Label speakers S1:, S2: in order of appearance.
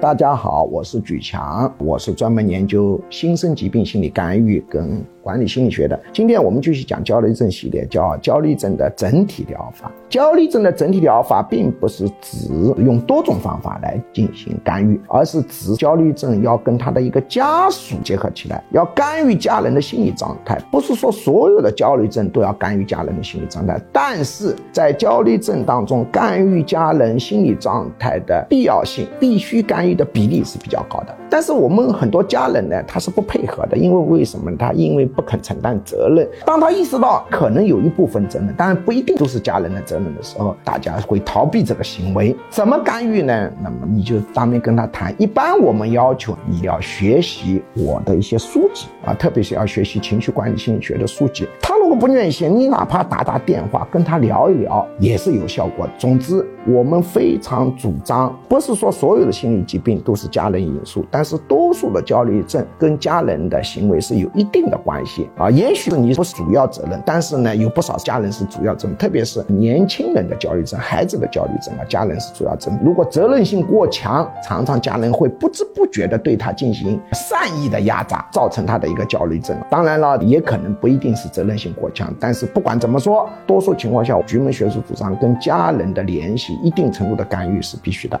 S1: 大家好，我是举强，我是专门研究新生疾病心理干预跟管理心理学的。今天我们继续讲焦虑症系列，叫焦虑症的整体疗法。焦虑症的整体疗法并不是指用多种方法来进行干预，而是指焦虑症要跟他的一个家属结合起来，要干预家人的心理状态。不是说所有的焦虑症都要干预家人的心理状态，但是在焦虑症当中，干预家人心理状态的必要性，必须干预的比例是比较高的，但是我们很多家人呢，他是不配合的，因为为什么？他因为不肯承担责任。当他意识到可能有一部分责任，当然不一定都是家人的责任的时候，大家会逃避这个行为。怎么干预呢？那么你就当面跟他谈。一般我们要求你要学习我的一些书籍啊，特别是要学习情绪管理心理学的书籍。他如果不愿意写，你哪怕打打电话跟他聊一聊也是有效果。总之，我们非常主张，不是说所有的心理疾病都是家人因素，但但是多数的焦虑症跟家人的行为是有一定的关系啊。也许你不是主要责任，但是呢，有不少家人是主要责任，特别是年轻人的焦虑症、孩子的焦虑症啊，家人是主要责任。如果责任性过强，常常家人会不知不觉的对他进行善意的压榨，造成他的一个焦虑症。当然了，也可能不一定是责任性过强，但是不管怎么说，多数情况下，局门学术主张跟家人的联系，一定程度的干预是必须的。